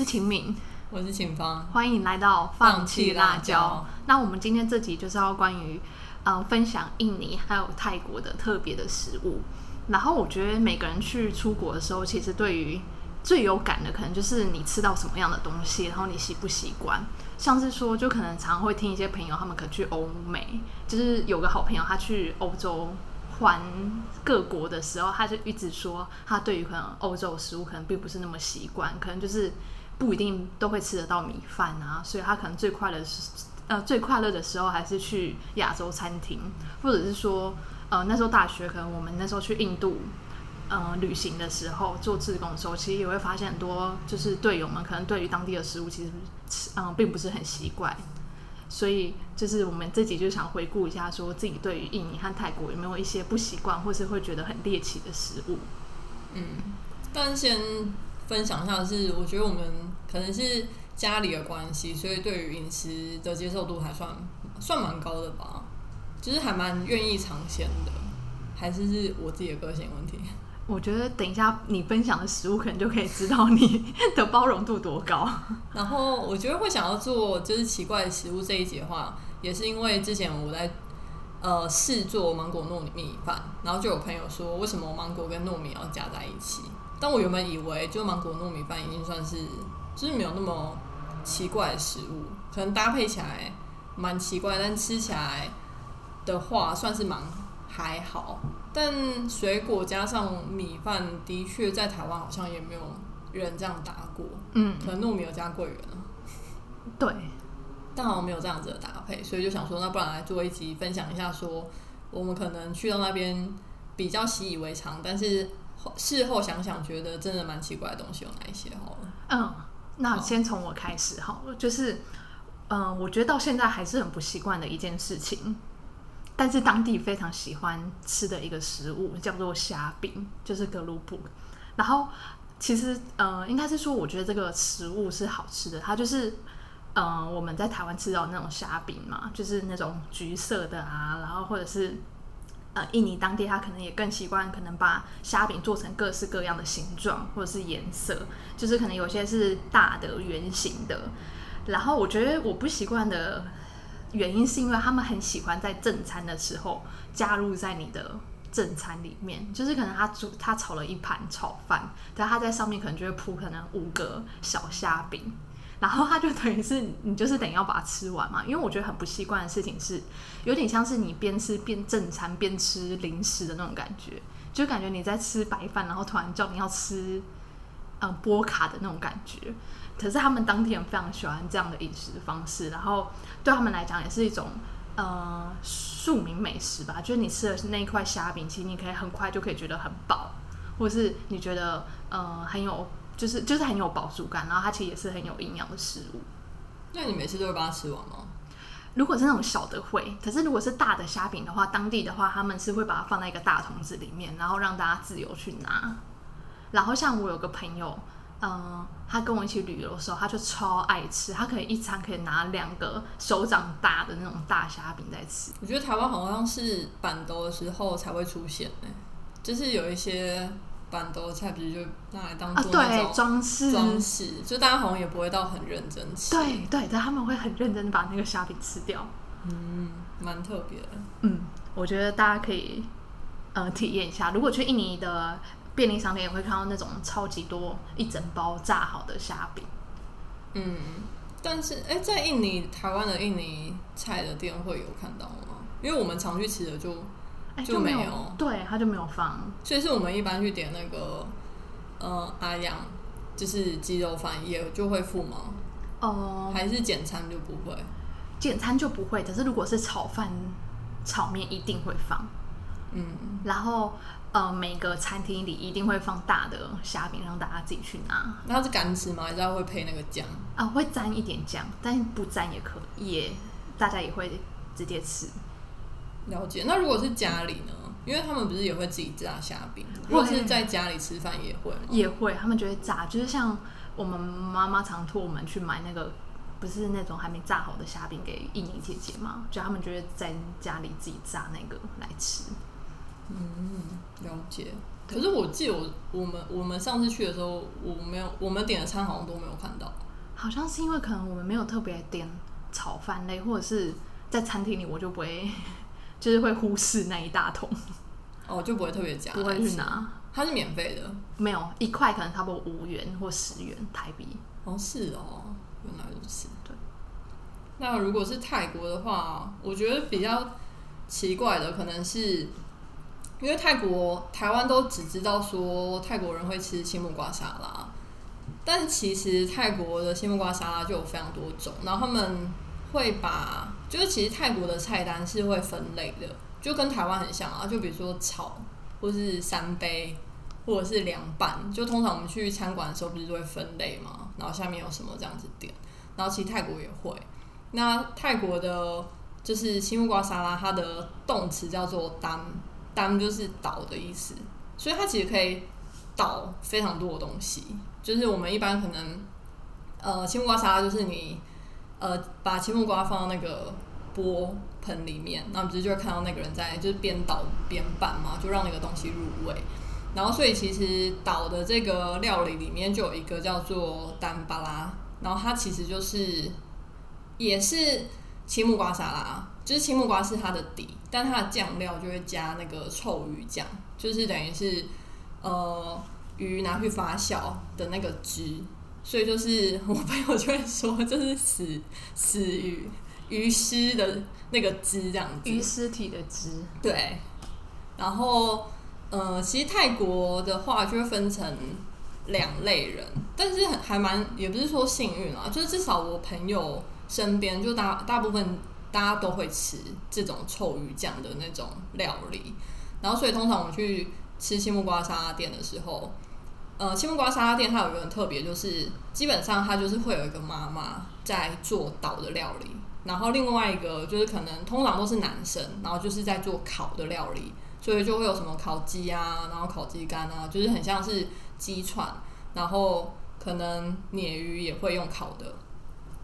我是秦敏，我是秦芳，欢迎来到放弃辣椒。那我们今天这集就是要关于呃分享印尼还有泰国的特别的食物。然后我觉得每个人去出国的时候，其实对于最有感的，可能就是你吃到什么样的东西，然后你习不习惯。像是说，就可能常会听一些朋友，他们可能去欧美，就是有个好朋友他去欧洲环各国的时候，他就一直说他对于可能欧洲食物可能并不是那么习惯，可能就是不一定都会吃得到米饭啊，所以他可能最快乐是呃最快乐的时候还是去亚洲餐厅，或者是说呃那时候大学可能我们那时候去印度。呃，旅行的时候做志工的时候，其实也会发现很多，就是队友们可能对于当地的食物其实吃嗯、并不是很习惯，所以就是我们自己就想回顾一下，说自己对于印尼和泰国有没有一些不习惯，或是会觉得很猎奇的食物。嗯，但先分享一下是，我觉得我们可能是家里的关系，所以对于饮食的接受度还算算蛮高的吧，就是还蛮愿意尝鲜的，还是是我自己的个性问题。我觉得等一下你分享的食物，可能就可以知道你 的包容度多高。然后我觉得会想要做就是奇怪的食物这一节的话，也是因为之前我在呃试做芒果糯米饭，然后就有朋友说为什么芒果跟糯米要加在一起？但我原本以为就芒果糯米饭已经算是就是没有那么奇怪的食物，可能搭配起来蛮奇怪，但吃起来的话算是蛮还好。但水果加上米饭，的确在台湾好像也没有人这样搭过。嗯，可能糯米有加桂圆啊，对，但好像没有这样子的搭配，所以就想说，那不然来做一集分享一下说我们可能去到那边比较习以为常，但是后事后想想觉得真的蛮奇怪的东西有哪一些好了。嗯，那先从我开始好了，就是嗯、我觉得到现在还是很不习惯的一件事情。但是当地非常喜欢吃的一个食物叫做虾饼，就是格鲁布。然后其实呃，应该是说，我觉得这个食物是好吃的。它就是呃，我们在台湾吃到的那种虾饼嘛，就是那种橘色的啊，然后或者是呃，印尼当地他可能也更习惯，可能把虾饼做成各式各样的形状或者是颜色，就是可能有些是大的圆形的。然后我觉得我不习惯的原因是因为他们很喜欢在正餐的时候加入在你的正餐里面，就是可能他煮他炒了一盘炒饭，但他在上面可能就会铺可能五个小虾饼，然后他就等于是你就是等要把它吃完嘛。因为我觉得很不习惯的事情是，有点像是你边吃边正餐边吃零食的那种感觉，就感觉你在吃白饭，然后突然叫你要吃嗯波卡的那种感觉。可是他们当地人非常喜欢这样的饮食方式，然后对他们来讲也是一种呃庶民美食吧。就是你吃的是那一块虾饼，其实你可以很快就可以觉得很饱，或是你觉得呃很有就是就是很有饱足感，然后它其实也是很有营养的食物。那你每次都会把它吃完吗？如果是那种小的会，可是如果是大的虾饼的话，当地的话他们是会把它放在一个大桶子里面，然后让大家自由去拿。然后像我有个朋友，嗯、他跟我一起旅游的时候，他就超爱吃，他可以一餐可以拿两个手掌大的那种大虾饼在吃。我觉得台湾好像是板豆的时候才会出现呢、就是有一些板豆菜，不是就拿来当啊，对，做那种装饰，装饰，就大家好像也不会到很认真吃，对对但，他们会很认真的把那个虾饼吃掉。嗯，蛮特别的。嗯，我觉得大家可以呃体验一下。如果去印尼的便利商店，也会看到那种超级多一整包炸好的虾饼。嗯，但是哎、在印尼台湾的印尼菜的店会有看到吗？因为我们常去吃的就，哎，就没没有对，他就没有放。所以是我们一般去点那个呃阿阳，就是鸡肉饭也就会付吗？哦、还是简餐就不会？简餐就不会，可是如果是炒饭、炒面一定会放。嗯，然后呃，每个餐厅里一定会放大的虾饼，让大家自己去拿。那它是干吃吗？还是它会配那个酱？啊，会沾一点酱，但是不沾也可以，也大家也会直接吃。了解。那如果是家里呢？因为他们不是也会自己炸虾饼？如果是在家里吃饭也会吗？也会，他们就会炸，就是像我们妈妈常托我们去买那个，不是那种还没炸好的虾饼给印尼姐姐嘛，就他们就会在家里自己炸那个来吃。嗯，了解。可是我记得我我们我们上次去的时候，我没有我们点的餐好像都没有看到。好像是因为可能我们没有特别点炒饭类，或者是在餐厅里我就不会，就是会忽视那一大桶，哦，就不会特别加，不会去拿。它是免费的，没有一块可能差不多五元或十元台币。哦，是哦，原来如此。对。那如果是泰国的话，我觉得比较奇怪的可能是，因为泰国台湾都只知道说泰国人会吃青木瓜沙拉，但其实泰国的青木瓜沙拉就有非常多种，然后他们会把，就是其实泰国的菜单是会分类的，就跟台湾很像啊，就比如说炒。或是三杯，或者是凉拌，就通常我们去餐馆的时候，不是都会分类嘛？然后下面有什么这样子点，然后其实泰国也会。那泰国的就是青木瓜沙拉，它的动词叫做“单”，“单”就是倒的意思，所以它其实可以倒非常多的东西。就是我们一般可能，呃，青木瓜沙拉就是你，呃，把青木瓜放到那个。钵盆里面，那不是就会看到那个人在就是边倒边拌嘛，就让那个东西入味。然后，所以其实倒的这个料理里面就有一个叫做丹巴拉，然后它其实就是也是青木瓜沙拉，就是青木瓜是它的底，但它的酱料就会加那个臭鱼酱，就是等于是呃鱼拿去发酵的那个汁，所以就是我朋友就会说就是死死鱼。鱼尸的那个汁这样子，鱼尸体的汁。对，然后呃，其实泰国的话就会分成两类人，但是还蛮也不是说幸运啊，就是至少我朋友身边就大大部分大家都会吃这种臭鱼酱的那种料理，然后所以通常我去吃青木瓜沙拉店的时候，呃，青木瓜沙拉店它有一个很特别，就是基本上它就是会有一个妈妈在做岛的料理。然后另外一个就是可能通常都是男生，然后就是在做烤的料理，所以就会有什么烤鸡啊，然后烤鸡肝啊，就是很像是鸡串，然后可能鲶鱼也会用烤的，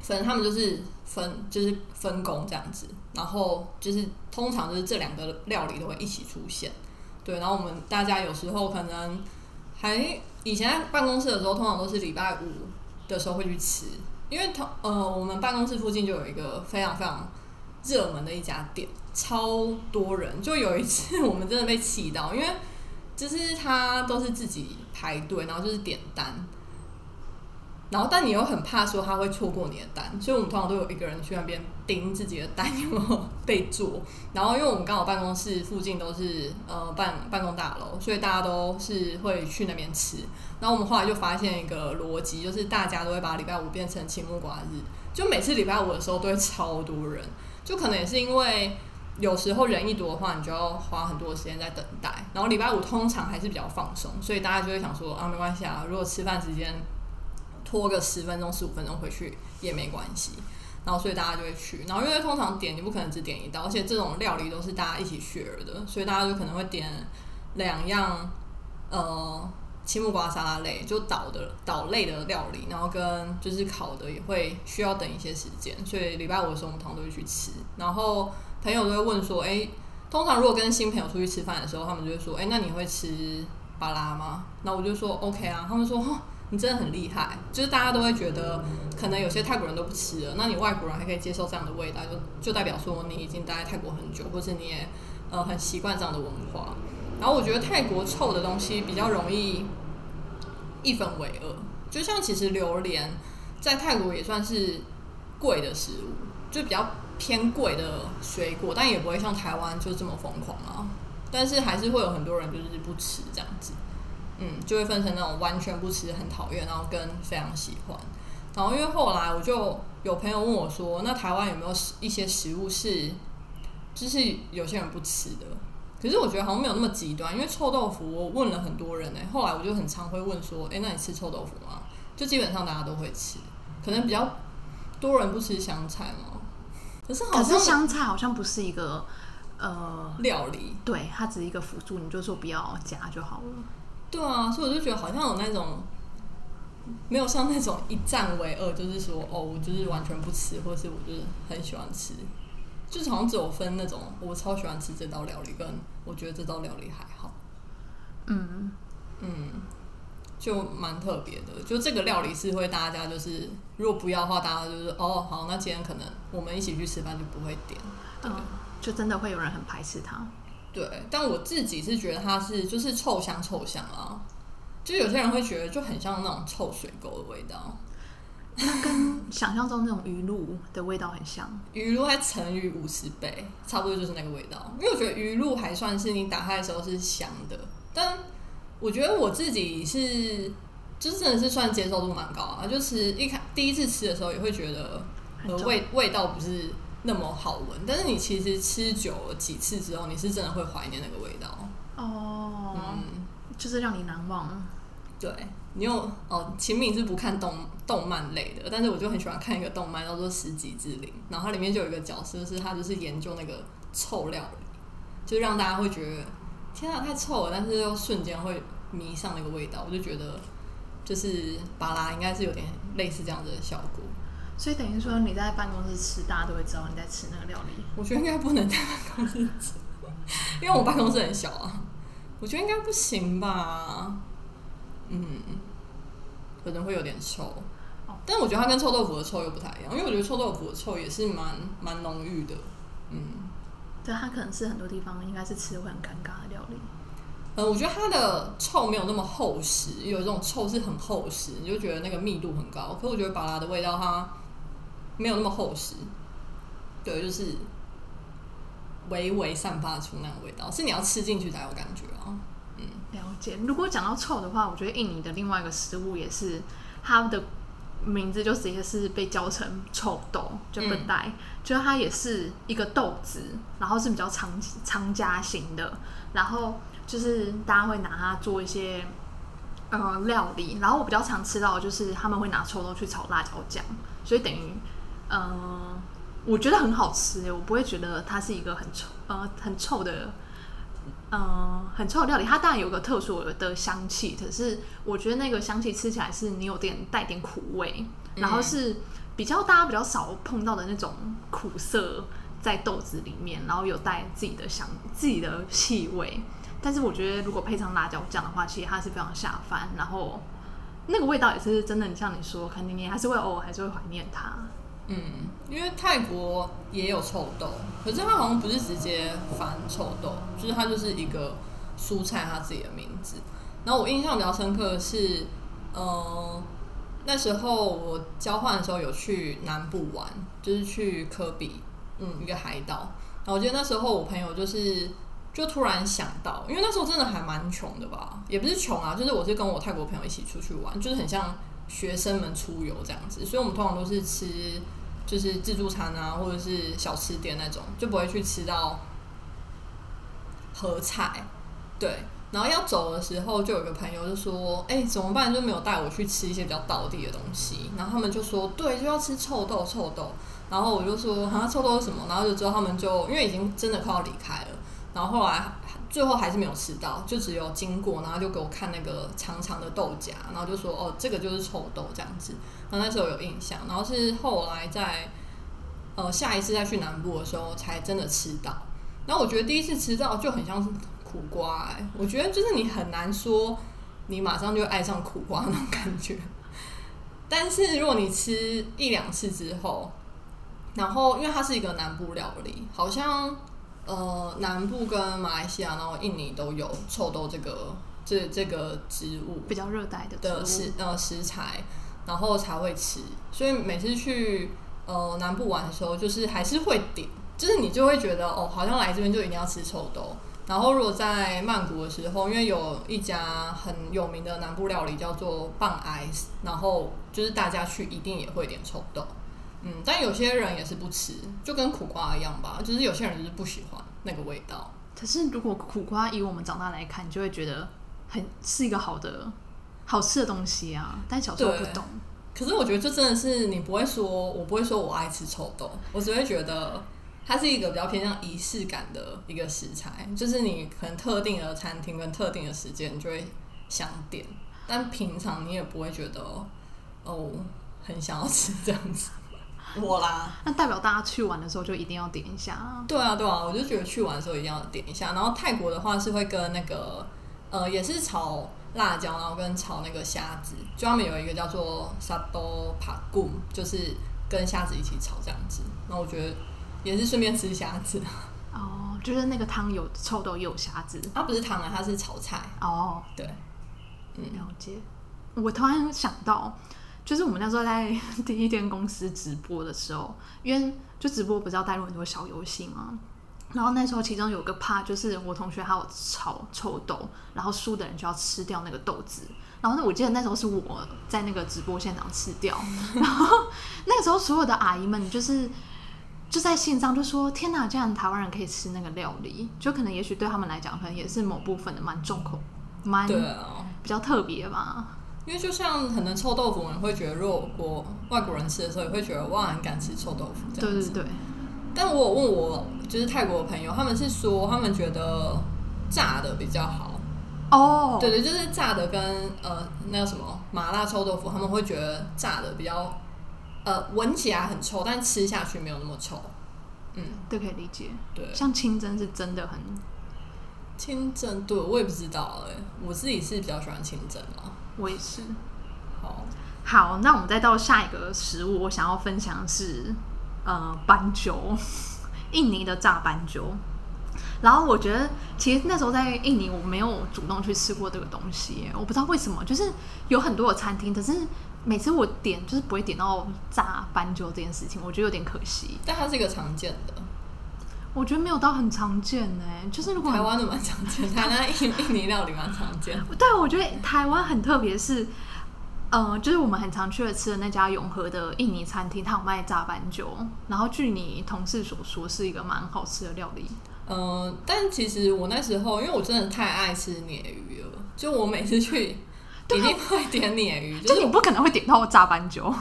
反正他们就是分就是分工这样子，然后就是通常就是这两个料理都会一起出现，对，然后我们大家有时候可能还以前在办公室的时候，通常都是礼拜五的时候会去吃。因为同呃，我们办公室附近就有一个非常非常热门的一家店，超多人。就有一次，我们真的被气到，因为就是他都是自己排队，然后就是点单。然后，但你又很怕说他会错过你的单，所以我们通常都有一个人去那边盯自己的单有没有被做。然后，因为我们刚好办公室附近都是呃办办公大楼，所以大家都是会去那边吃。然后我们后来就发现一个逻辑，就是大家都会把礼拜五变成青木瓜日，就每次礼拜五的时候都会超多人，就可能也是因为有时候人一多的话，你就要花很多时间在等待。然后礼拜五通常还是比较放松，所以大家就会想说啊，没关系啊，如果吃饭时间。拖个十分钟、十五分钟回去也没关系，然后所以大家就会去。然后因为通常点你不可能只点一道，而且这种料理都是大家一起 share 的，所以大家就可能会点两样呃青木瓜沙拉类，就岛的岛类的料理，然后跟就是烤的也会需要等一些时间。所以礼拜五的时候我们通常都会去吃。然后朋友都会问说：“哎，通常如果跟新朋友出去吃饭的时候，他们就会说：‘哎，那你会吃巴拉吗？’那我就说：‘OK 啊。’他们说。你真的很厉害，就是大家都会觉得，可能有些泰国人都不吃了，那你外国人还可以接受这样的味道，就就代表说你已经待在泰国很久，或是你也呃很习惯这样的文化。然后我觉得泰国臭的东西比较容易一分为二，就像其实榴莲在泰国也算是贵的食物，就比较偏贵的水果，但也不会像台湾就这么疯狂啊。但是还是会有很多人就是不吃这样子。嗯，就会分成那种完全不吃、很讨厌，然后跟非常喜欢。然后因为后来我就有朋友问我说：“那台湾有没有一些食物是，就是有些人不吃的？”可是我觉得好像没有那么极端，因为臭豆腐我问了很多人呢。后来我就很常会问说：“哎，那你吃臭豆腐吗？”就基本上大家都会吃，可能比较多人不吃香菜嘛。可是好像香菜好像不是一个呃料理，对，它只是一个辅助，你就说不要加就好了。对啊，所以我就觉得好像有那种没有像那种一战为二，就是说哦，我就是完全不吃，或者是我就是很喜欢吃，就是好像只有分那种我超喜欢吃这道料理，跟我觉得这道料理还好。嗯，嗯，就蛮特别的。就这个料理是会大家就是，如果不要的话，大家就是哦好，那今天可能我们一起去吃饭就不会点。对嗯，就真的会有人很排斥它。对，但我自己是觉得它是就是臭香臭香啊，就有些人会觉得就很像那种臭水沟的味道，那跟想象中那种鱼露的味道很像。鱼露还乘以五十倍，差不多就是那个味道。因为我觉得鱼露还算是你打开的时候是香的，但我觉得我自己是就是真的是算接受度蛮高啊，就是一开第一次吃的时候也会觉得呃味味道不是那么好闻，但是你其实吃久了几次之后，你是真的会怀念那个味道。哦，嗯。就是让你难忘。对你有哦，秦敏是不看动动漫类的，但是我就很喜欢看一个动漫叫做《十级之灵》，然后它里面就有一个角色是他就是研究那个臭料理，就让大家会觉得天啊太臭了，但是又瞬间会迷上那个味道，我就觉得就是巴拉应该是有点类似这样子的效果。所以等于说你在办公室吃，大家都会知道你在吃那个料理。我觉得应该不能在办公室吃，因为我办公室很小啊，我觉得应该不行吧。嗯，可能会有点臭哦，但我觉得它跟臭豆腐的臭又不太一样，因为我觉得臭豆腐的臭也是蛮蛮浓郁的。嗯，对，它可能是很多地方应该是吃会很尴尬的料理。嗯，我觉得它的臭没有那么厚实，有一种臭是很厚实，你就觉得那个密度很高。可我觉得巴拉的味道它没有那么厚实，对，就是微微散发出那个味道，是你要吃进去才有感觉啊。了解。如果讲到臭的话，我觉得印尼的另外一个食物也是，它的名字就直接是被叫成臭豆，就嗯笨带，就是它也是一个豆子，然后是比较长长夹型的，然后就是大家会拿它做一些呃料理，然后我比较常吃到的就是他们会拿臭豆去炒辣椒酱，所以等于呃我觉得很好吃耶，我不会觉得它是一个很臭呃很臭的。嗯，很臭的料理，它当然有个特殊的香气，可是我觉得那个香气吃起来是你有点带点苦味，嗯然后是比较大家比较少碰到的那种苦涩在豆子里面，然后有带自己的香自己的气味。但是我觉得如果配上辣椒酱的话，其实它是非常下饭，然后那个味道也是真的，你像你说，肯定你还是会偶尔还是会怀念它。嗯，因为泰国也有臭豆，可是它好像不是直接翻臭豆，就是它就是一个蔬菜它自己的名字。然后我印象比较深刻的是，呃，那时候我交换的时候有去南部玩，就是去科比，嗯，一个海岛。然后我记得那时候我朋友就是就突然想到，因为那时候真的还蛮穷的吧，也不是穷啊，就是我是跟我泰国朋友一起出去玩，就是很像学生们出游这样子，所以我们通常都是吃就是自助餐啊，或者是小吃店那种，就不会去吃到合菜。对，然后要走的时候，就有个朋友就说：“哎、怎么办？就没有带我去吃一些比较道地的东西。”然后他们就说：“对，就要吃臭豆，臭豆。”然后我就说：“啊，臭豆是什么？”然后就之后他们就因为已经真的快要离开了，然后后来最后还是没有吃到，就只有经过，然后就给我看那个长长的豆荚，然后就说：“哦，这个就是臭豆这样子。”然后那时候有印象，然后是后来在呃下一次再去南部的时候才真的吃到。然后我觉得第一次吃到就很像是苦瓜、欸，我觉得就是你很难说你马上就爱上苦瓜那种感觉。但是如果你吃一两次之后，然后因为它是一个南部料理，好像呃南部跟马来西亚，然后印尼都有臭豆这个这这个植物，比较热带的的食呃食材，然后才会吃。所以每次去呃南部玩的时候，就是还是会点，就是你就会觉得哦，好像来这边就一定要吃臭豆。然后如果在曼谷的时候，因为有一家很有名的南部料理叫做棒 ice，然后就是大家去一定也会点臭豆。嗯，但有些人也是不吃，就跟苦瓜一样吧，就是有些人就是不喜欢那个味道。可是如果苦瓜以我们长大来看，你就会觉得很是一个好的好吃的东西啊。但小时候不懂，可是我觉得这真的是你不会说，我不会说我爱吃臭豆，我只会觉得它是一个比较偏向仪式感的一个食材，就是你可能特定的餐厅跟特定的时间你就会想点，但平常你也不会觉得哦很想要吃这样子。我啦，那代表大家去玩的时候就一定要点一下啊。对啊对啊，我就觉得去玩的时候一定要点一下。然后泰国的话是会跟那个呃，也是炒辣椒，然后跟炒那个虾子，就他们有一个叫做沙多帕古，就是跟虾子一起炒这样子。那我觉得也是顺便吃虾子，哦，就是那个汤有臭豆也有虾子。它不是汤啊，它是炒菜。哦，对，嗯了解。我突然想到，就是我们那时候在 第一间公司直播的时候，因为就直播不是要带入很多小游戏吗？然后那时候其中有个怕，就是我同学还有炒臭豆，然后输的人就要吃掉那个豆子。然后呢，我记得那时候是我在那个直播现场吃掉，然后那个时候所有的阿姨们就是就在线上就说：“天哪，这样台湾人可以吃那个料理，就可能也许对他们来讲，可能也是某部分的蛮重口，蛮比较特别吧。”因为就像可能臭豆腐，人会觉得，如果我外国人吃的时候，也会觉得哇，很敢吃臭豆腐这样子。对对对，但我有问我就是泰国的朋友，他们是说他们觉得炸的比较好。哦，对对，就是炸的跟呃那个什么麻辣臭豆腐，他们会觉得炸的比较呃闻起来很臭，但吃下去没有那么臭。嗯，这可以理解。对，像清蒸是真的很清蒸，对我也不知道哎、我自己是比较喜欢清蒸嘛。我也是。好，好，那我们再到下一个食物，我想要分享的是呃斑鸠，印尼的炸斑鸠。然后我觉得，其实那时候在印尼，我没有主动去吃过这个东西，我不知道为什么，就是有很多的餐厅，可是每次我点就是不会点到炸斑鸠这件事情，我觉得有点可惜。但它是一个常见的，我觉得没有到很常见呢，就是如果台湾的蛮常见，台湾印 印尼料理蛮常见。对，我觉得台湾很特别，是，呃，就是我们很常去的吃的那家永和的印尼餐厅，它有卖炸斑鸠，然后据你同事所说，是一个蛮好吃的料理。嗯、但其实我那时候，因为我真的太爱吃鲶鱼了，就我每次去 一定会点鲶鱼，就就是你不可能会点到炸斑鸠，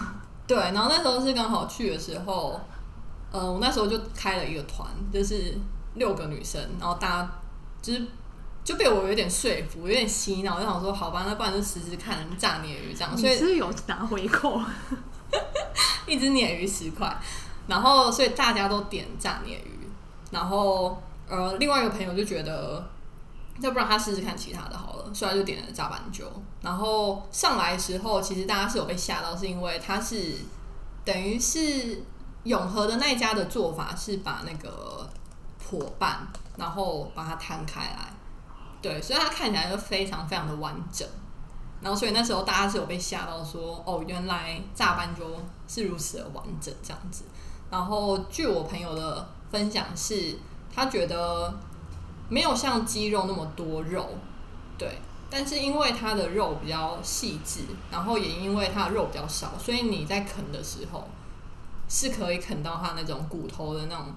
对。然后那时候是刚好去的时候，呃，我那时候就开了一个团，就是六个女生，然后大家就是就被我有点说服，有点洗脑，我就想说，好吧，那不然就试试看炸鲶鱼这样，所以是有拿回扣？一只鲶鱼十块，然后所以大家都点炸鲶鱼，然后呃，另外一个朋友就觉得，要不然他试试看其他的好了，所以他就点了炸斑鸠。然后上来的时候，其实大家是有被吓到，是因为它是等于是永和的那一家的做法是把那个破瓣，然后把它摊开来，对，所以它看起来就非常非常的完整。然后，所以那时候大家是有被吓到说，哦，原来炸斑鸠是如此的完整这样子。然后，据我朋友的分享是，他觉得没有像鸡肉那么多肉，对，但是因为它的肉比较细致，然后也因为它的肉比较少，所以你在啃的时候是可以啃到它那种骨头的那种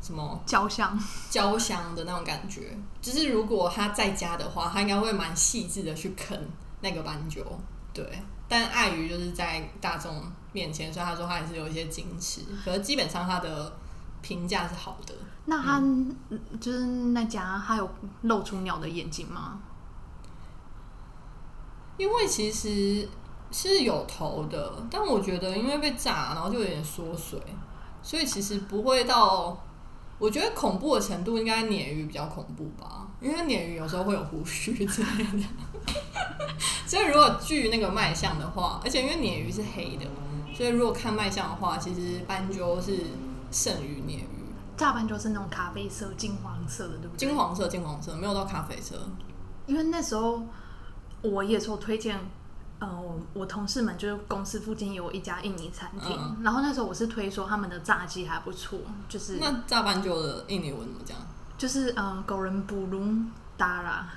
什么焦香，焦香的那种感觉。就是如果他在家的话，他应该会蛮细致的去啃那个斑鸠，对。但碍于就是在大众面前，所以他说他还是有一些矜持。可是基本上他的评价是好的。那它、嗯就是那家，它有露出鸟的眼睛吗？因为其实是有头的，但我觉得因为被炸，然后就有点缩水，所以其实不会到。我觉得恐怖的程度应该鲶鱼比较恐怖吧，因为鲶鱼有时候会有胡须之类的。所以如果据那个卖相的话，而且因为鲶鱼是黑的，所以如果看卖相的话，其实斑鸠是胜于鲶鱼。炸斑鸠是那种咖啡色、金黄色的，对不对？金黄色，金黄色，没有到咖啡色。因为那时候我也说推荐，呃，我我同事们就是公司附近有一家印尼餐厅，嗯然后那时候我是推说他们的炸鸡还不错，就是那炸斑鸠的印尼文怎么讲？就是嗯，狗人布隆达拉。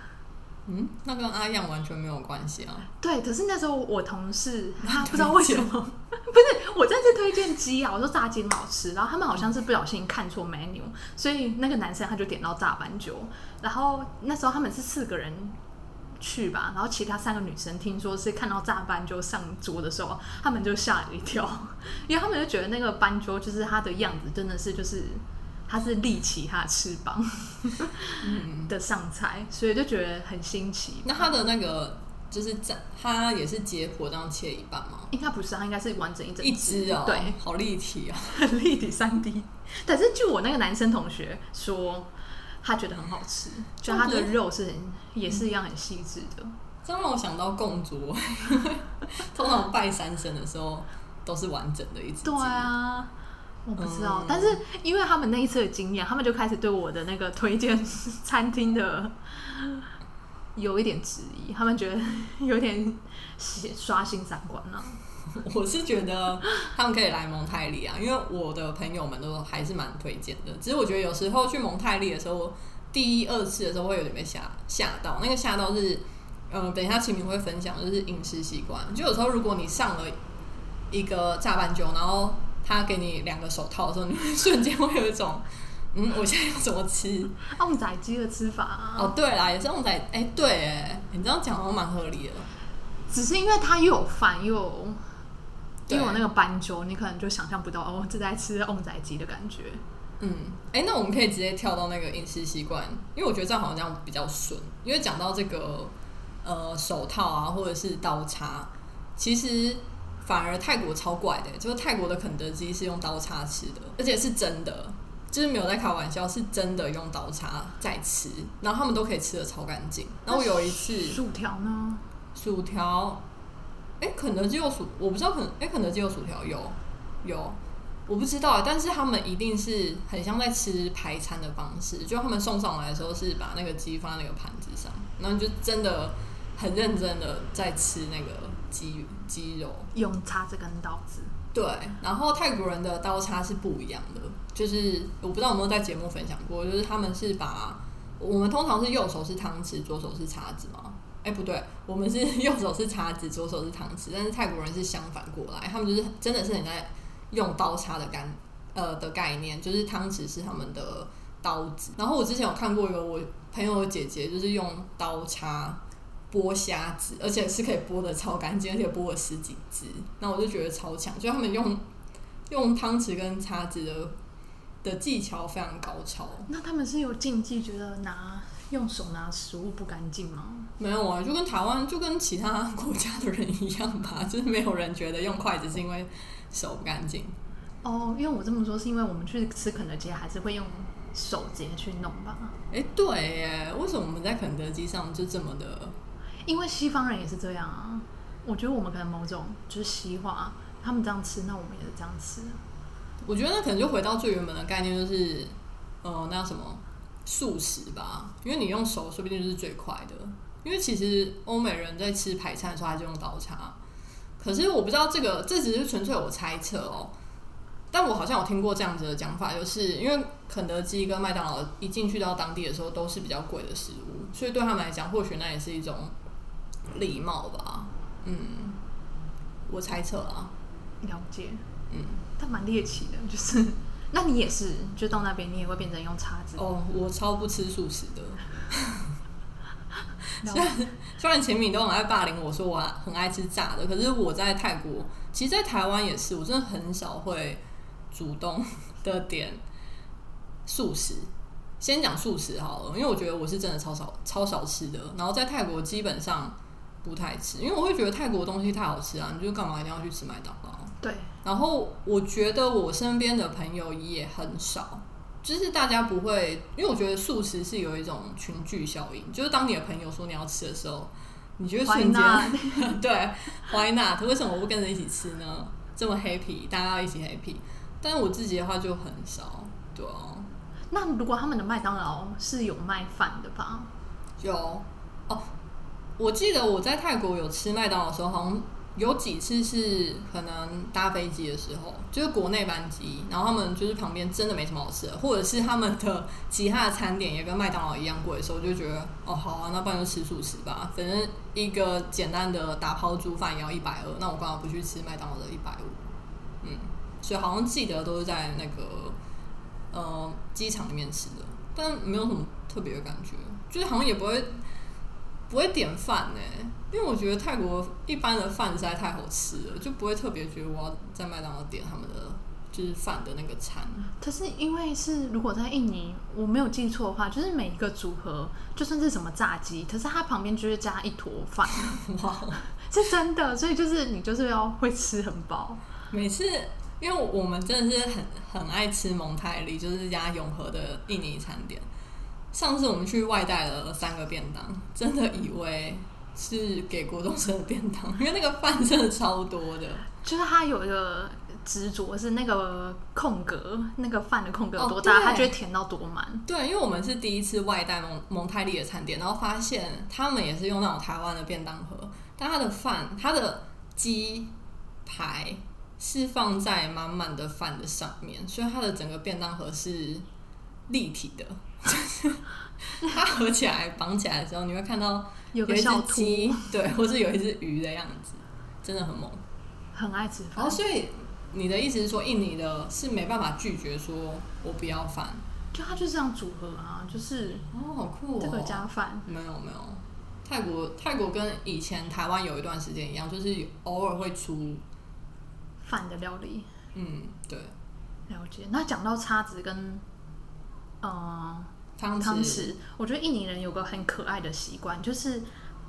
嗯，那跟阿样完全没有关系啊。对，可是那时候我同事他不知道为什么，不是我真的是推荐鸡啊，我说炸鸡很好吃，然后他们好像是不小心看错 menu，所以那个男生他就点到炸斑鸠，然后那时候他们是四个人去吧，然后其他三个女生听说是看到炸斑鸠上桌的时候，他们就吓了一跳，因为他们就觉得那个斑鸠就是它的样子真的是就是。它是立起它的翅膀 的上菜，所以就觉得很新奇。那它的那个就是炸，它也是解剖这样切一半吗？应该不是，它应该是完整一整一只哦，对，好立体啊。很 立体三 D。但是据我那个男生同学说，他觉得很好吃，就他的肉是很也是一样很细致的。这让我想到供桌，通常拜三神的时候都是完整的一只鸡。对啊，我不知道，嗯但是因为他们那一次的经验，他们就开始对我的那个推荐餐厅的有一点质疑，他们觉得有点刷新三观了、我是觉得他们可以来蒙泰利啊，因为我的朋友们都还是蛮推荐的。只是我觉得有时候去蒙泰利的时候，第一、二次的时候会有点被吓吓到。那个吓到是，嗯、等一下秦明会分享，就是饮食习惯。就有时候如果你上了一个炸半酒，然后他给你两个手套的时候，你会瞬间会有一种，嗯，我现在要怎么吃？旺仔鸡的吃法、啊，哦，对啦，也是旺仔，哎、对，哎，你这样讲好像蛮合理的。只是因为它又有饭又有对又有那个斑鸠，你可能就想象不到哦，这在吃旺仔鸡的感觉。嗯，哎、那我们可以直接跳到那个饮食习惯，因为我觉得这样好像比较顺。因为讲到这个呃手套啊，或者是刀叉，其实反而泰国超怪的，就是泰国的肯德基是用刀叉吃的，而且是真的，就是没有在开玩笑，是真的用刀叉在吃，然后他们都可以吃的超干净。然后我有一次薯条呢？薯条，哎、肯德基有薯，我不知道肯，哎、肯德基有薯条有有，我不知道，但是他们一定是很像在吃排餐的方式，就他们送上来的时候是把那个鸡放在那个盘子上，然后就真的很认真的在吃那个鸡鸡肉。用叉子跟刀子。对，然后泰国人的刀叉是不一样的，就是我不知道有没有在节目分享过，就是他们是把我们通常是右手是汤匙，左手是叉子嘛。哎，不对，我们是 右手是叉子，左手是汤匙，但是泰国人是相反过来，他们就是真的是很在用刀叉的概呃的概念，就是汤匙是他们的刀子。然后我之前有看过一个我朋友的姐姐，就是用刀叉剥虾子，而且是可以剥的超干净，而且剥了十几只，那我就觉得超强，就他们用用汤匙跟叉子的的技巧非常高超。那他们是有禁忌，觉得拿用手拿食物不干净吗？没有啊，就跟台湾就跟其他国家的人一样吧，就是没有人觉得用筷子是因为手不干净。哦，因为我这么说是因为我们去吃肯德基还是会用手直接去弄吧，哎，对耶，为什么我们在肯德基上就这么的？因为西方人也是这样啊。我觉得我们可能某种就是西化，他们这样吃，那我们也是这样吃。我觉得那可能就回到最原本的概念，就是呃，那叫什么素食吧，因为你用手说不定就是最快的。因为其实欧美人在吃排餐的时候，他就用刀叉。可是我不知道这个，这只是纯粹我猜测哦。但我好像有听过这样子的讲法，就是因为肯德基跟麦当劳一进去到当地的时候都是比较贵的食物，所以对他们来讲，或许那也是一种礼貌吧。嗯，我猜测啊。了解，嗯，但蛮猎奇的，就是，那你也是，就到那边你也会变成用叉子。哦，我超不吃素食的。虽然虽然前面都很爱霸凌我说我很爱吃炸的，可是我在泰国，其实，在台湾也是，我真的很少会主动的点素食。先讲素食好了，因为我觉得我是真的超少超少吃的。然后在泰国基本上不太吃，因为我会觉得泰国东西太好吃啊，你就干嘛一定要去吃麦当劳？对，然后我觉得我身边的朋友也很少，就是大家不会，因为我觉得素食是有一种群聚效应，就是当你的朋友说你要吃的时候，你觉得瞬间？对，Why not？为什么我不跟着一起吃呢？这么 happy，大家要一起 happy。但是我自己的话就很少，对啊，那如果他们的麦当劳是有卖饭的吧？有哦，我记得我在泰国有吃麦当劳的时候，好像有几次是可能搭飞机的时候，就是国内班机，然后他们就是旁边真的没什么好吃的，或者是他们的 其他的餐点也跟麦当劳一样贵的时候，就觉得哦好啊，那不然就吃素食吧，反正一个简单的打抛猪饭也要一百二，那我干嘛不去吃麦当劳的一百五？嗯，所以好像记得都是在那个呃机场里面吃的，但没有什么特别的感觉，就是好像也不会不会点饭呢、因为我觉得泰国一般的饭实在太好吃了，就不会特别觉得我要在麦当劳点他们的就是饭的那个餐。可是因为是如果在印尼，我没有记错的话，就是每一个组合就算是什么炸鸡，可是它旁边就是加一坨饭，哇，是真的，所以就是你就是要会吃很饱。每次因为我们真的是很很爱吃蒙泰利，就是这家永和的印尼餐点，上次我们去外带了三个便当，真的以为是给国中生的便当，因为那个饭真的超多的。就是他有一个执着是那个空格，那个饭的空格有哦多大，对他就会填到多满。对，因为我们是第一次外带蒙蒙泰利的餐点，然后发现他们也是用那种台湾的便当盒，但他的饭，他的鸡排是放在满满的饭的上面，所以他的整个便当盒是立体的，就是它 合起来绑起来的时候，你会看到有一只鸡，对，或是有一只鱼的样子，真的很猛。很爱吃饭。然后，所以你的意思是说，印尼的是没办法拒绝说我不要饭，就它就这样组合啊，就是哦，好酷哦，这个加饭。没有没有，泰国泰国跟以前台湾有一段时间一样，就是偶尔会出，饭的料理，嗯，对，了解。那讲到叉子跟呃汤汤匙，我觉得印尼人有个很可爱的习惯，就是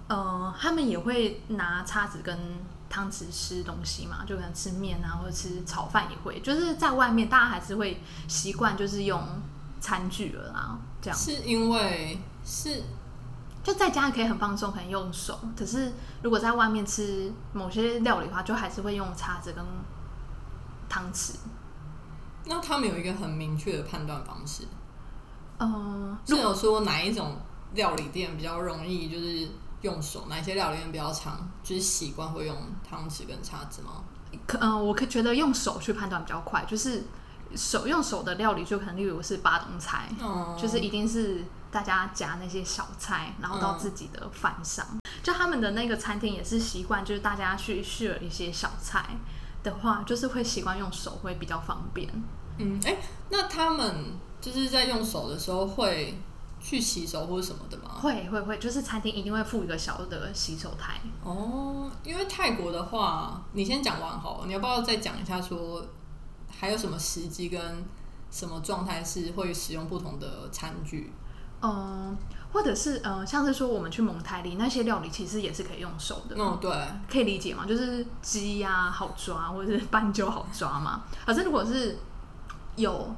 呃他们也会拿叉子跟汤匙吃东西嘛，就可能吃面啊，或者吃炒饭也会。就是在外面大家还是会习惯就是用餐具了啦，这样。是因为是就在家可以很放松，可能用手。可是如果在外面吃某些料理的话，就还是会用叉子跟汤匙。那他们有一个很明确的判断方式，嗯，是有说哪一种料理店比较容易就是用手，哪些料理店比较常就是习惯会用汤匙跟叉子吗？可嗯，我可觉得用手去判断比较快，就是手用手的料理，就可能例如是巴东菜，嗯，就是一定是大家夹那些小菜，然后到自己的饭上。就他们的那个餐厅也是习惯，就是大家去 share 一些小菜的话，就是会习惯用手会比较方便。嗯，哎、那他们就是在用手的时候会去洗手或者什么的吗？会会会，就是餐厅一定会附一个小的洗手台。哦，因为泰国的话，你先讲完好了，你要不要再讲一下说还有什么时机跟什么状态是会使用不同的餐具？嗯，或者是呃，像是说我们去蒙台里那些料理，其实也是可以用手的。嗯，对，可以理解吗？就是鸡呀、好抓，或者是斑鸠好抓嘛。可是如果是有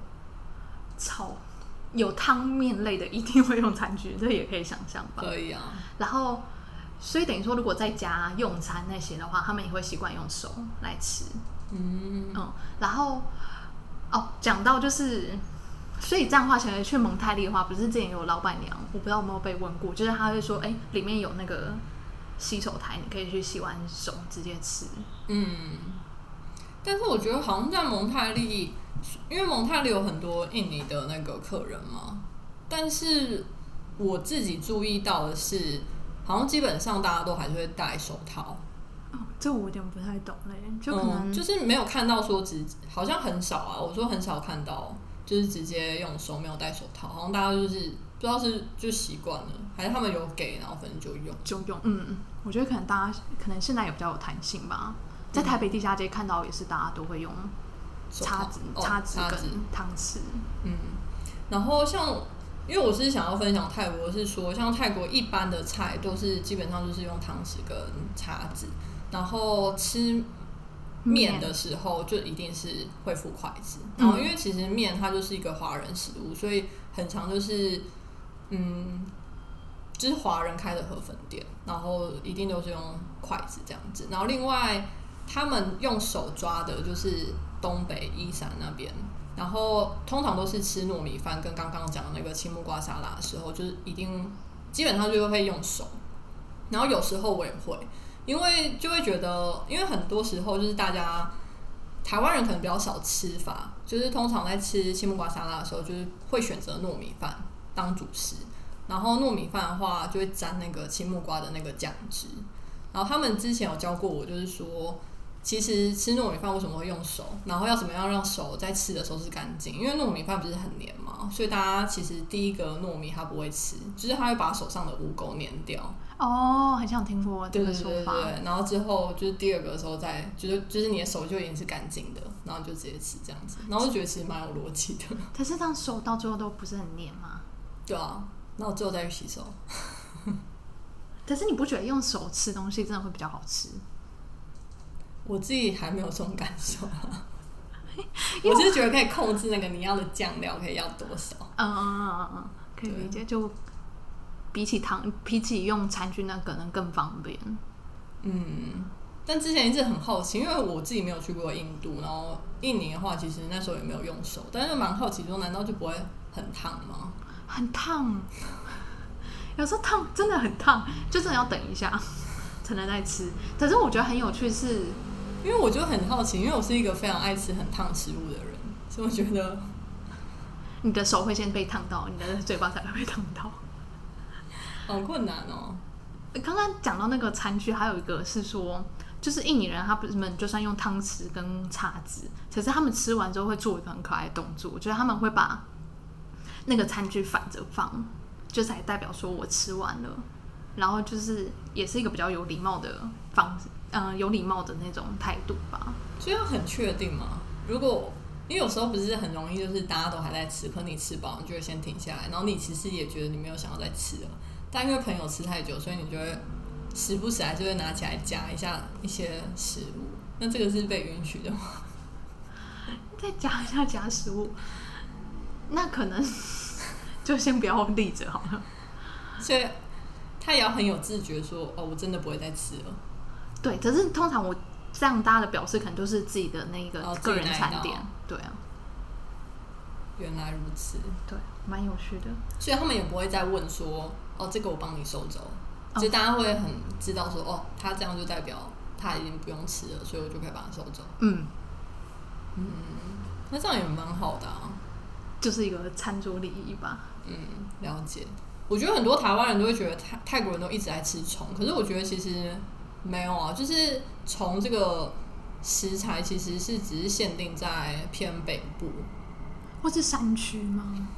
炒有汤面类的，一定会用餐具，这也可以想象吧。可以啊。然后，所以等于说，如果在家用餐那些的话，他们也会习惯用手来吃。嗯，嗯，然后哦，讲到就是，所以这样的话，其实去蒙泰利的话，不是之前有老板娘，我不知道有没有被问过，就是他会说，哎、里面有那个洗手台，你可以去洗完手直接吃。嗯，但是我觉得好像在蒙泰利，因为蒙泰利有很多印尼的那个客人嘛，但是我自己注意到的是，好像基本上大家都还是会戴手套。哦，这我有点不太懂嘞，就可能、嗯、就是没有看到说直，好像很少啊。我说很少看到，就是直接用手没有戴手套，好像大家就是不知道是就习惯了，还是他们有给，然后反正就用。就用，嗯嗯，我觉得可能大家可能现在也比较有弹性吧。在台北地下街看到也是大家都会用叉子、哦叉子跟汤匙。嗯，然后像，因为我是想要分享泰国，是说像泰国一般的菜都是基本上就是用汤匙跟叉子，然后吃面的时候就一定是会付筷子。嗯然后因为其实面它就是一个华人食物，所以很常就是嗯，就是华人开的河粉店，然后一定都是用筷子这样子。然后另外他们用手抓的就是东北伊山那边。然后通常都是吃糯米饭，跟刚刚讲的那个青木瓜沙拉的时候，就是一定基本上就会用手。然后有时候我也会，因为就会觉得，因为很多时候就是大家台湾人可能比较少吃法，就是通常在吃青木瓜沙拉的时候，就是会选择糯米饭当主食。然后糯米饭的话，就会沾那个青木瓜的那个酱汁。然后他们之前有教过我，就是说。其实吃糯米饭为什么会用手？然后要怎么样让手在吃的时候是干净？因为糯米饭不是很黏嘛，所以大家其实第一个糯米它不会吃，就是它会把手上的污垢黏掉。哦，很像听过这对对个说法。对对，然后之后就是第二个的时候再，就是就是你的手就已经是干净的，然后就直接吃这样子。然后我就觉得其实蛮有逻辑的，可是这样手到最后都不是很黏吗？对啊。然后最后再去洗手。可是你不觉得用手吃东西真的会比较好吃？我自己还没有这种感受啊。我是觉得可以控制那个你要的酱料可以要多少。嗯嗯嗯嗯嗯。可以理解。就比起汤，比起用餐具，那可能更方便。嗯，但之前一直很好奇，因为我自己没有去过印度，然后印尼的话，其实那时候也没有用手，但是蛮好奇说，难道就不会很烫吗？很烫，有时候烫真的很烫，就真的要等一下才能再吃。可是我觉得很有趣是，因为我就很好奇，因为我是一个非常爱吃很烫食物的人，所以我觉得你的手会先被烫到，你的嘴巴才会被烫到。好困难哦。刚刚讲到那个餐具，还有一个是说，就是印尼人他们就算用汤匙跟叉子，可是他们吃完之后会做一个很可爱的动作，我觉得他们会把那个餐具反着放，就才代表说我吃完了，然后就是也是一个比较有礼貌的方式，嗯、有礼貌的那种态度吧。所以要很确定嘛。如果因为有时候不是很容易，就是大家都还在吃，可你吃饱，你就会先停下来，然后你其实也觉得你没有想要再吃了，但因为朋友吃太久，所以你就会时不时还是会拿起来夹一下一些食物。那这个是被允许的吗？再夹一下夹食物，那可能 就先不要立着好了。所以他也要很有自觉说，哦，我真的不会再吃了。对，可是通常我这样大家的表示可能都是自己的那个哦个人餐点，对啊，原来如此，对，蛮有趣的。所以他们也不会再问说，哦，这个我帮你收走，哦就大家会很知道说，哦，他这样就代表他已经不用吃了，所以我就可以把它收走。嗯，那这样也蛮好的啊。就是一个餐桌礼仪吧。嗯，了解。我觉得很多台湾人都会觉得泰泰国人都一直在吃虫，可是我觉得其实没有啊，就是虫这个食材其实是只是限定在偏北部或是山区吗？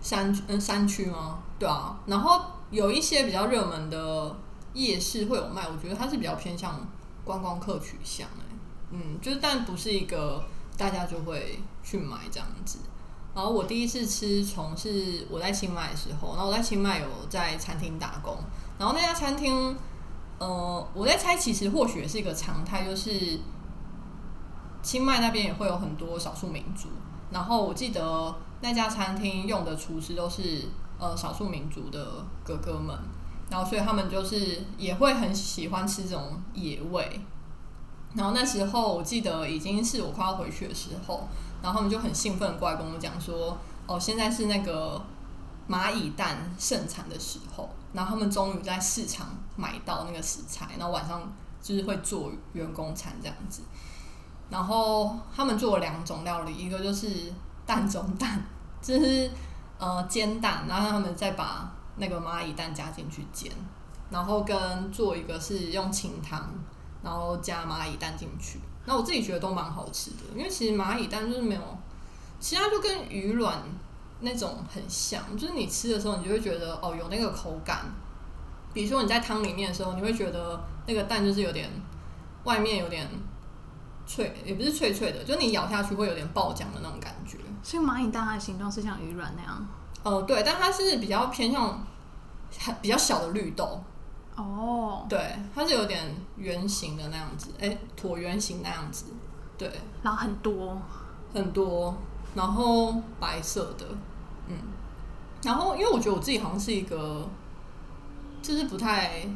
山嗯山区吗？对啊，然后有一些比较热门的夜市会有卖，我觉得它是比较偏向观光客取向哎、嗯，就是但不是一个大家就会去买这样子。然后我第一次吃虫是我在清迈的时候，然后我在清迈有在餐厅打工，然后那家餐厅，呃，我在猜其实或许是一个常态，就是清迈那边也会有很多少数民族，然后我记得那家餐厅用的厨师都是呃少数民族的哥哥们，然后所以他们就是也会很喜欢吃这种野味。然后那时候我记得已经是我快要回去的时候，然后他们就很兴奋过来跟我讲说，哦，现在是那个蚂蚁蛋盛产的时候，然后他们终于在市场买到那个食材，然后晚上就是会做员工餐这样子。然后他们做了两种料理，一个就是蛋中蛋，就是呃煎蛋，然后他们再把那个蚂蚁蛋加进去煎，然后跟做一个是用清汤，然后加蚂蚁蛋进去。那我自己觉得都蛮好吃的，因为其实蚂蚁蛋就是没有，其实它就跟鱼卵那种很像，就是你吃的时候你就会觉得哦有那个口感。比如说你在汤里面的时候，你会觉得那个蛋就是有点外面有点脆，也不是脆脆的，就你咬下去会有点爆浆的那种感觉。所以蚂蚁蛋它的形状是像鱼卵那样。哦、对，但它是比较偏向很比较小的绿豆，哦，对，它是有点圆形的那样子，哎、椭圆形那样子，对，然后很多，很多，然后白色的，嗯，然后因为我觉得我自己好像是一个，就是不太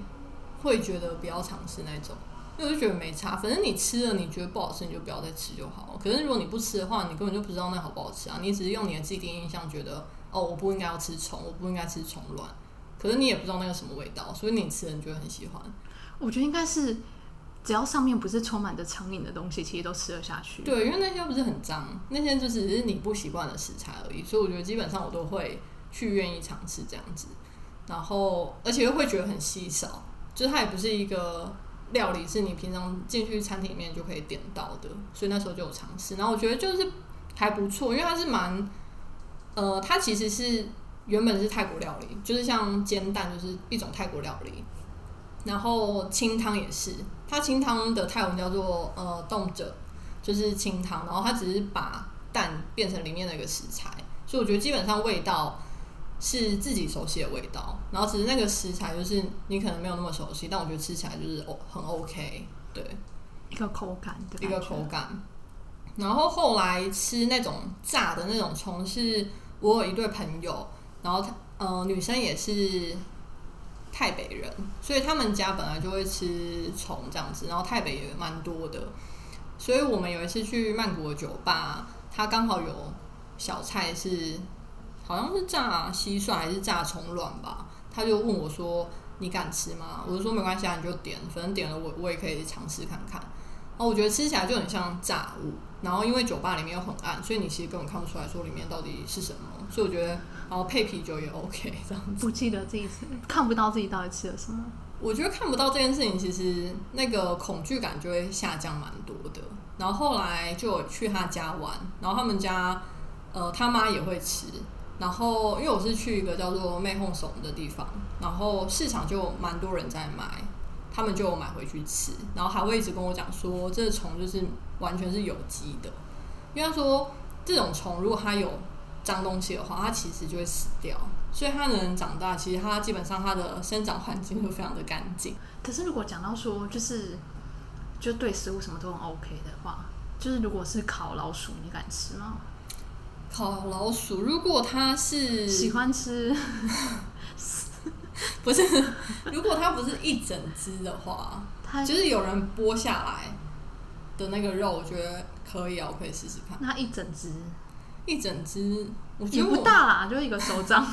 会觉得不要尝试那种，因为我就觉得没差，反正你吃了你觉得不好吃你就不要再吃就好了。可是如果你不吃的话，你根本就不知道那好不好吃啊，你只是用你的既定印象觉得哦我不应该要吃虫，我不应该吃虫卵，可是你也不知道那个什么味道，所以你吃了你就会很喜欢。我觉得应该是只要上面不是充满着苍蝇的东西，其实都吃得下去。对，因为那些不是很脏，那些就只是你不习惯的食材而已，所以我觉得基本上我都会去愿意尝试这样子，然后而且又会觉得很稀少，就是它也不是一个料理是你平常进去餐厅里面就可以点到的，所以那时候就有尝试，然后我觉得就是还不错，因为它是蛮，呃，它其实是原本是泰国料理，就是像煎蛋就是一种泰国料理，然后清汤也是，它清汤的泰文叫做呃冻者，就是清汤，然后它只是把蛋变成里面的一个食材，所以我觉得基本上味道是自己熟悉的味道，然后只是那个食材就是你可能没有那么熟悉，但我觉得吃起来就是哦很 OK，对，一个口感的一个口感。然后后来吃那种炸的那种虫，是我有一对朋友，然后他呃，女生也是台北人，所以他们家本来就会吃虫这样子，然后台北也蛮多的，所以我们有一次去曼谷的酒吧，它刚好有小菜是好像是炸蟋蟀还是炸虫卵吧，他就问我说：“你敢吃吗？”我就说：“没关系啊，你就点，反正点了我我也可以尝试看看。”哦，我觉得吃起来就很像炸物，然后因为酒吧里面又很暗，所以你其实根本看不出来说里面到底是什么，所以我觉得，然后配啤酒也 OK 这样子。不记得自己吃，看不到自己到底吃了什么。我觉得看不到这件事情，其实那个恐惧感就会下降蛮多的。然后后来就有去他家玩，然后他们家呃他妈也会吃，然后因为我是去一个叫做妹哄怂的地方，然后市场就蛮多人在买。他们就买回去吃，然后还会一直跟我讲说，这个虫就是完全是有机的，因为他说这种虫如果它有脏东西的话，它其实就会死掉，所以它能长大，其实它基本上它的生长环境会非常的干净。可是如果讲到说，就是就对食物什么都很 OK 的话，就是如果是烤老鼠，你敢吃吗？烤老鼠，如果它是喜欢吃。不是，如果它不是一整只的话，就是有人剥下来的那个肉，我觉得可以啊，我可以试试看。那一整只，一整只，我觉得不大啦，就一个手掌。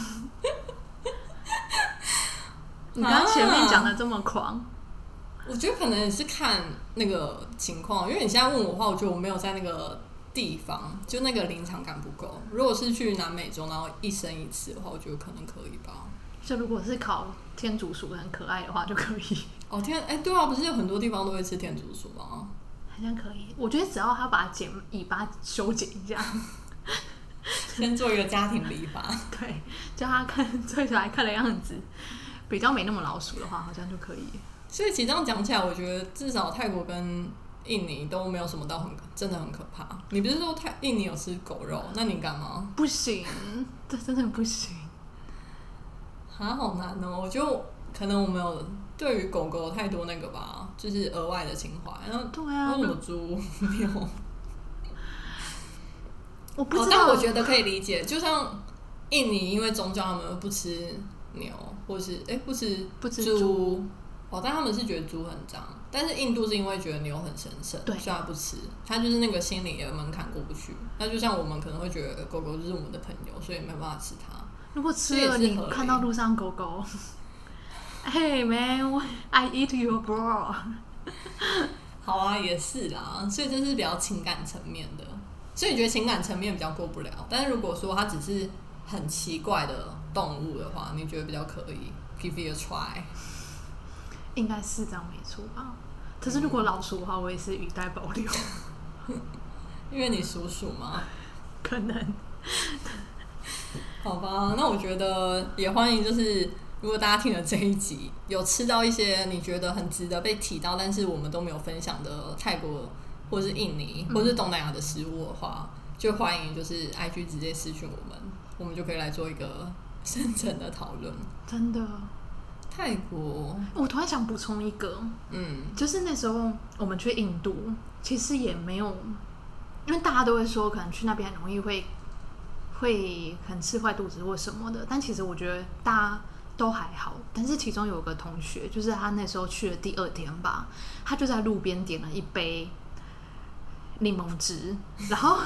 你刚刚前面讲的这么狂，我觉得可能也是看那个情况，因为你现在问我的话，我觉得我没有在那个地方，就那个临场感不够。如果是去南美洲，然后一生一次的话，我觉得可能可以吧。就如果是烤天竺鼠很可爱的话就可以。哦天，哎，对啊，不是有很多地方都会吃天竺鼠吗？好像可以。我觉得只要他把剪尾巴修剪一下，先做一个家庭理发，对，叫他看做起来看的样子比较没那么老鼠的话，好像就可以。所以其实这样讲起来，我觉得至少泰国跟印尼都没有什么到很真的很可怕。你不是说泰印尼有吃狗肉？那你敢吗？不行，这真的不行。啊，好难哦！我就可能我没有对于狗狗太多那个吧，就是额外的情怀。然后，对啊，为什么猪没有？我不知道，我觉得可以理解。就像印尼，因为宗教他们不吃牛，或是哎不吃不吃猪哦，但他们是觉得猪很脏。但是印度是因为觉得牛很神圣，对，所以不吃。他就是那个心理的门槛过不去。那就像我们可能会觉得狗狗就是我们的朋友，所以没办法吃它。如果吃了，你看到路上狗狗，Hey man，I eat your bro。好啊，也是啦，所以这是比较情感层面的，所以你觉得情感层面比较过不了。但是如果说它只是很奇怪的动物的话，你觉得比较可以？Give it a try。应该是这样没错吧？可是如果老鼠的话，我也是语带保留。因为你属鼠吗？可能。好吧，那我觉得也欢迎，就是如果大家听了这一集，有吃到一些你觉得很值得被提到，但是我们都没有分享的泰国或是印尼或是东南亚的食物的话，就欢迎就是 IG 直接私讯我们，我们就可以来做一个 深层的讨论。真的，泰国，我突然想补充一个，嗯，就是那时候我们去印度，其实也没有，因为大家都会说，可能去那边很容易会。会很吃坏肚子或什么的，但其实我觉得大家都还好。但是其中有个同学，就是他那时候去的第二天吧，他就在路边点了一杯柠檬汁，然后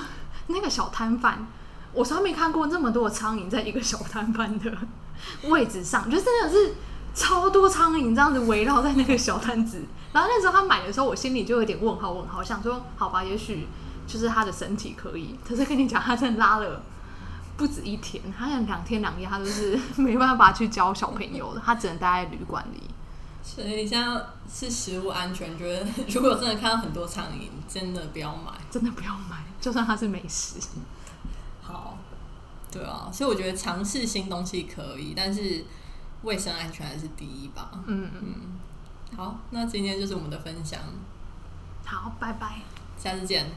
那个小摊贩，我从来没看过这么多苍蝇在一个小摊贩的 位置上，就真的是超多苍蝇这样子围绕在那个小摊子。然后那时候他买的时候，我心里就有点问号问号，想说好吧，也许就是他的身体可以。可是跟你讲，他真的拉了。不止一天，他有两天两夜，他都是 没办法去教小朋友的，他只能待在旅馆里。所以你现在是食物安全，觉得 如果真的看到很多苍蝇，真的不要买，真的不要买，就算它是美食。好，对啊，所以我觉得尝试新东西可以，但是卫生安全还是第一吧。嗯嗯。好，那今天就是我们的分享。好，拜拜，下次见。